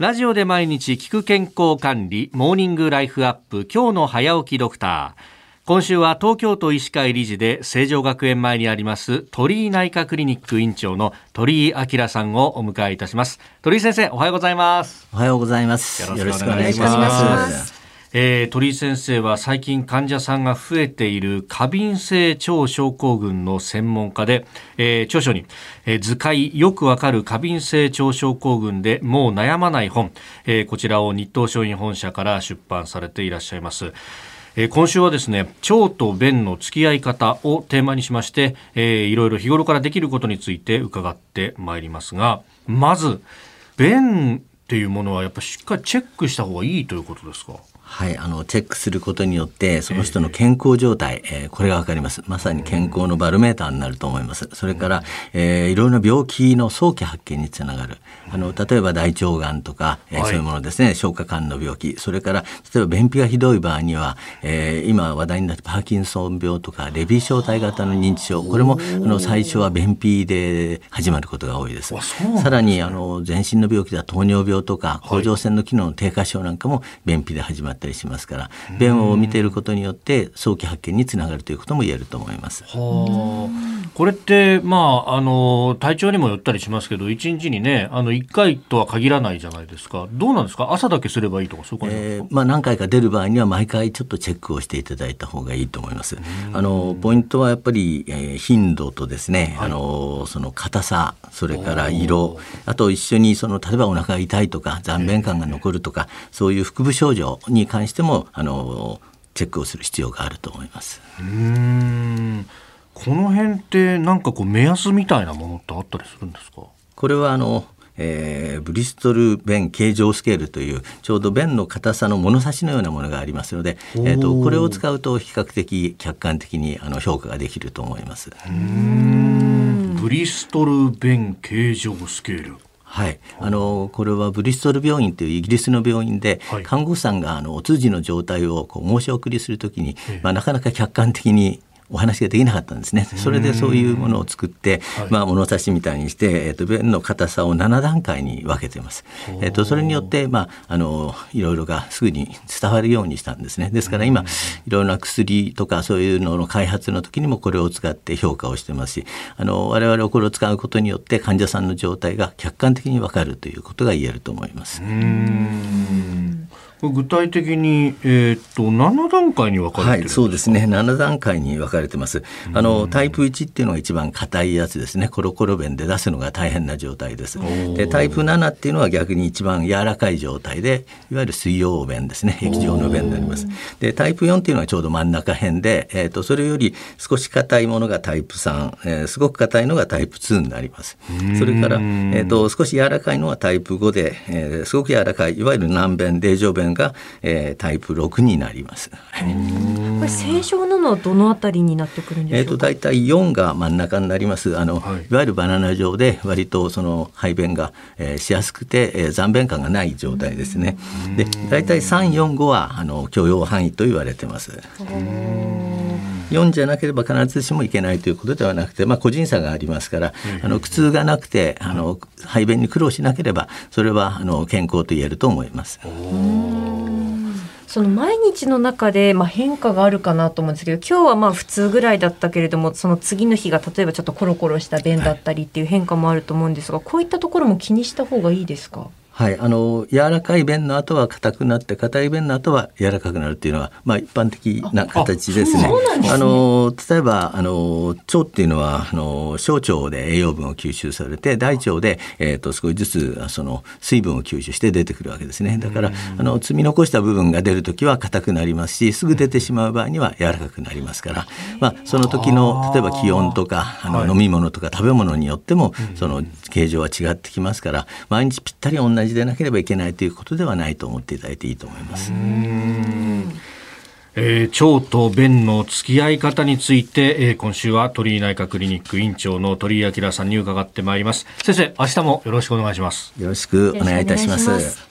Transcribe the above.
ラジオで毎日聞く健康管理、モーニングライフアップ、今日の早起きドクター。今週は東京都医師会理事で成城学園前にあります鳥居内科クリニック院長の鳥居明さんをお迎えいたします。鳥居先生おはようございます。おはようございます。よろしくお願いしますえー、鳥居先生は最近患者さんが増えている過敏性腸症候群の専門家で、えー、著書に、えー、図解よくわかる過敏性腸症候群でもう悩まない本、えー、こちらを日東商品本社から出版されていらっしゃいます。今週はですね腸と便の付き合い方をテーマにしまして、えー、いろいろ日頃からできることについて伺ってまいりますがまず便っていうものはやっぱしっかりチェックした方がいいということですか？はい、あのチェックすることによってその人の健康状態、えー、これがわかります。まさに健康のバロメーターになると思います。それから、えー、いろいろな病気の早期発見につながる。あの例えば大腸がんとか、えー、そういうものですね。消化管の病気。それから例えば便秘がひどい場合には、えー、今話題になってパーキンソン病とかレビー小体型の認知症。これもあの最初は便秘で始まることが多いです。さらにあの全身の病気では糖尿病とか甲状腺の機能の低下症なんかも便秘で始まってったりしますから便を見ていることによって早期発見につながるということも言えると思います。はこれって、まあ、あの体調にもよったりしますけど1日にねあの1回とは限らないじゃないですか。どうなんですか？朝だけすればいいとかそういうえー、まあ、何回か出る場合には毎回ちょっとチェックをしていただいた方がいいと思います。あのポイントはやっぱり、えー、頻度とですね、はい、あのその硬さそれから色あと一緒にその例えばお腹が痛いとか残便感が残るとか、そういう腹部症状に関してもあのチェックをする必要があると思います。うんこの辺ってなんかこう目安みたいなものってあったりするんですか？これはあのえー、ブリストル弁形状スケールというちょうど弁の硬さの物差しのようなものがありますので、えーと、これを使うと比較的客観的にあの評価ができると思います。ブリストル弁形状スケール。はい、あのこれはブリストル病院というイギリスの病院で、はい、看護師さんがあのお通じの状態をこう申し送りするときに、まあ、なかなか客観的にお話ができなかったんですね。それでそういうものを作って、まあ物差しみたいにして、えっ、ー、と便の硬さを7段階に分けています。えっ、ー、とそれによってまああのいろいろがすぐに伝わるようにしたんですね。ですから今いろいろな薬とかそういうのの開発の時にもこれを使って評価をしてますし、あの我々はこれを使うことによって患者さんの状態が客観的に分かるということが言えると思います。具体的に、えー、っと7段階に分かれてるはい、そうですね7段階に分かれてます。あのタイプ1っていうのが一番硬いやつですねコロコロ弁で出すのが大変な状態です。でタイプ7っていうのは逆に一番柔らかい状態でいわゆる水溶弁ですね液状の弁になります。でタイプ4っていうのはちょうど真ん中辺で、えー、っとそれより少し硬いものがタイプ3、えー、すごく硬いのがタイプ2になります。それから、えー、っと少し柔らかいのはタイプ5で、えー、すごく柔らかいいわゆる軟便泥状弁が、えー、タイプ6になります。これ正常なのはどのあたりになってくるんでしょうか？えっ、と大体4が真ん中になります。あの、はい、いわゆるバナナ状で割とその排便が、えー、しやすくて、えー、残便感がない状態ですね。で大体3、4、5はあの許容範囲と言われてます。4じゃなければ必ずしもいけないということではなくて、まあ、個人差がありますから、あの苦痛がなくてあの排便に苦労しなければそれはあの健康と言えると思います。その毎日の中でまあ変化があるかなと思うんですけど今日はまあ普通ぐらいだったけれどもその次の日が例えばちょっとコロコロした便だったりっていう変化もあると思うんですが、こういったところも気にした方がいいですか？はい、あの柔らかい便の後は硬くなって硬い便の後は柔らかくなるっていうのは、まあ、一般的な形ですね。あ、ね、の例えばあの腸っていうのはあの小腸で栄養分を吸収されて大腸で、えーと、少しずつその水分を吸収して出てくるわけですね。だからあの積み残した部分が出る時は硬くなりますしすぐ出てしまう場合には柔らかくなりますから、まあ、その時の例えば気温とかあの、飲み物とか食べ物によってもその形状は違ってきますから毎日ぴったり同じじでなければいけないということではないと思っていただいていいと思います。えー、腸と便の付き合い方について、えー、今週は鳥居内科クリニック院長の鳥居明さんに伺ってまいります。先生明日もよろしくお願いします。よろしくお願いいたします